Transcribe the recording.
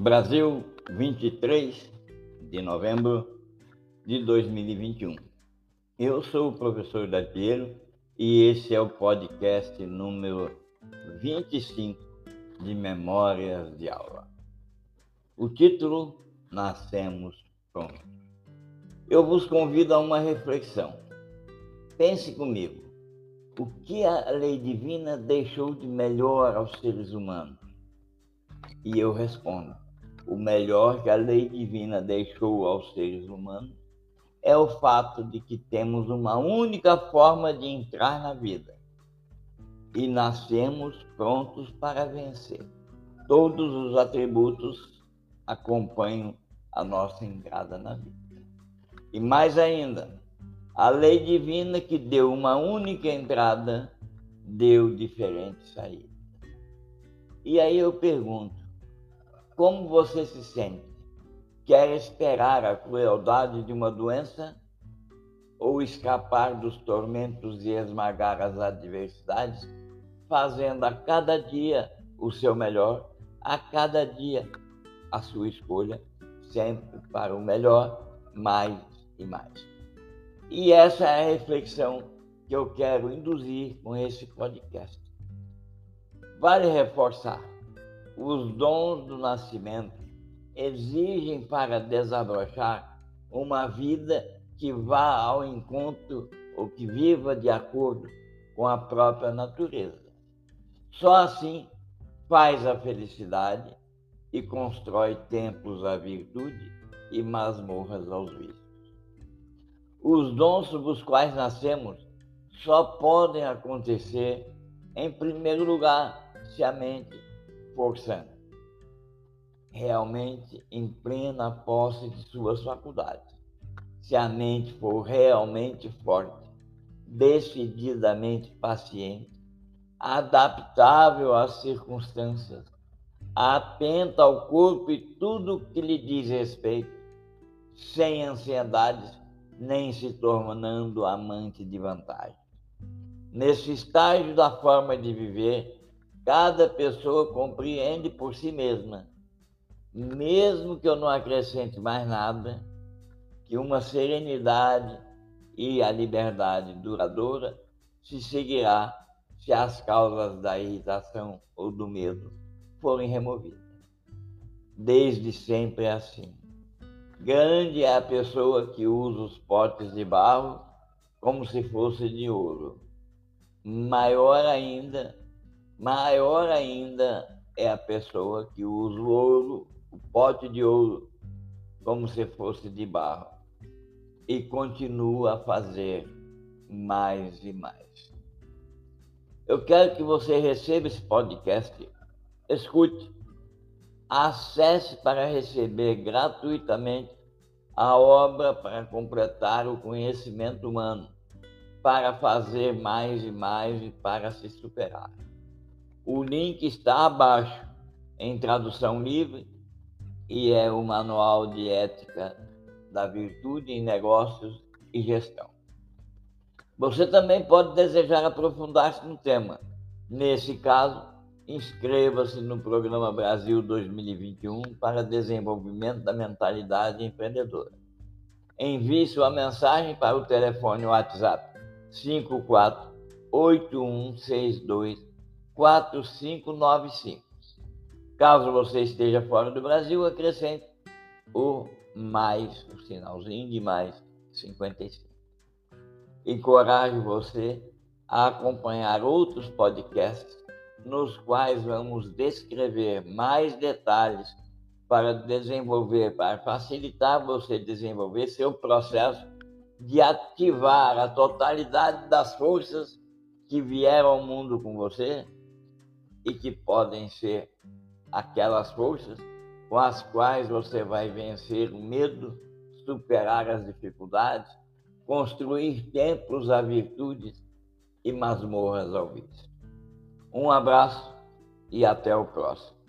Brasil, 23 de novembro de 2021. Eu sou o professor Datiero e esse é o podcast número 25 de Memórias de Aula. O título Nascemos Prontos. Eu vos convido a uma reflexão. Pense comigo. O que a lei divina deixou de melhor aos seres humanos? E eu respondo: o melhor que a lei divina deixou aos seres humanos é o fato de que temos uma única forma de entrar na vida e nascemos prontos para vencer. Todos os atributos acompanham a nossa entrada na vida. E mais ainda, a lei divina que deu uma única entrada deu diferentes saídas. E aí eu pergunto: como você se sente? Quer esperar a crueldade de uma doença ou escapar dos tormentos e esmagar as adversidades, fazendo a cada dia o seu melhor, a cada dia a sua escolha, sempre para o melhor, mais e mais. E essa é a reflexão que eu quero induzir com esse podcast. Vale reforçar os dons do nascimento exigem para desabrochar uma vida que vá ao encontro ou que viva de acordo com a própria natureza. Só assim faz a felicidade e constrói templos à virtude e masmorras aos vícios. Os dons sob os quais nascemos só podem acontecer, em primeiro lugar, se a mente realmente em plena posse de suas faculdades. Se a mente for realmente forte, decididamente paciente, adaptável às circunstâncias, atenta ao corpo e tudo que lhe diz respeito, sem ansiedades, nem se tornando amante de vantagem. Nesse estágio da forma de viver, Cada pessoa compreende por si mesma, mesmo que eu não acrescente mais nada, que uma serenidade e a liberdade duradoura se seguirá se as causas da irritação ou do medo forem removidas. Desde sempre é assim. Grande é a pessoa que usa os potes de barro como se fosse de ouro. Maior ainda Maior ainda é a pessoa que usa o ouro, o pote de ouro, como se fosse de barro, e continua a fazer mais e mais. Eu quero que você receba esse podcast, escute, acesse para receber gratuitamente a obra para completar o conhecimento humano, para fazer mais e mais e para se superar. O link está abaixo, em tradução livre, e é o Manual de Ética da Virtude em Negócios e Gestão. Você também pode desejar aprofundar-se no tema. Nesse caso, inscreva-se no Programa Brasil 2021 para desenvolvimento da mentalidade empreendedora. Envie sua mensagem para o telefone WhatsApp 548162 4595. Caso você esteja fora do Brasil, acrescente o mais, o sinalzinho de mais 55. Encorajo você a acompanhar outros podcasts nos quais vamos descrever mais detalhes para desenvolver, para facilitar você desenvolver seu processo de ativar a totalidade das forças que vieram ao mundo com você e que podem ser aquelas forças com as quais você vai vencer o medo, superar as dificuldades, construir templos a virtudes e masmorras ao vício. Um abraço e até o próximo.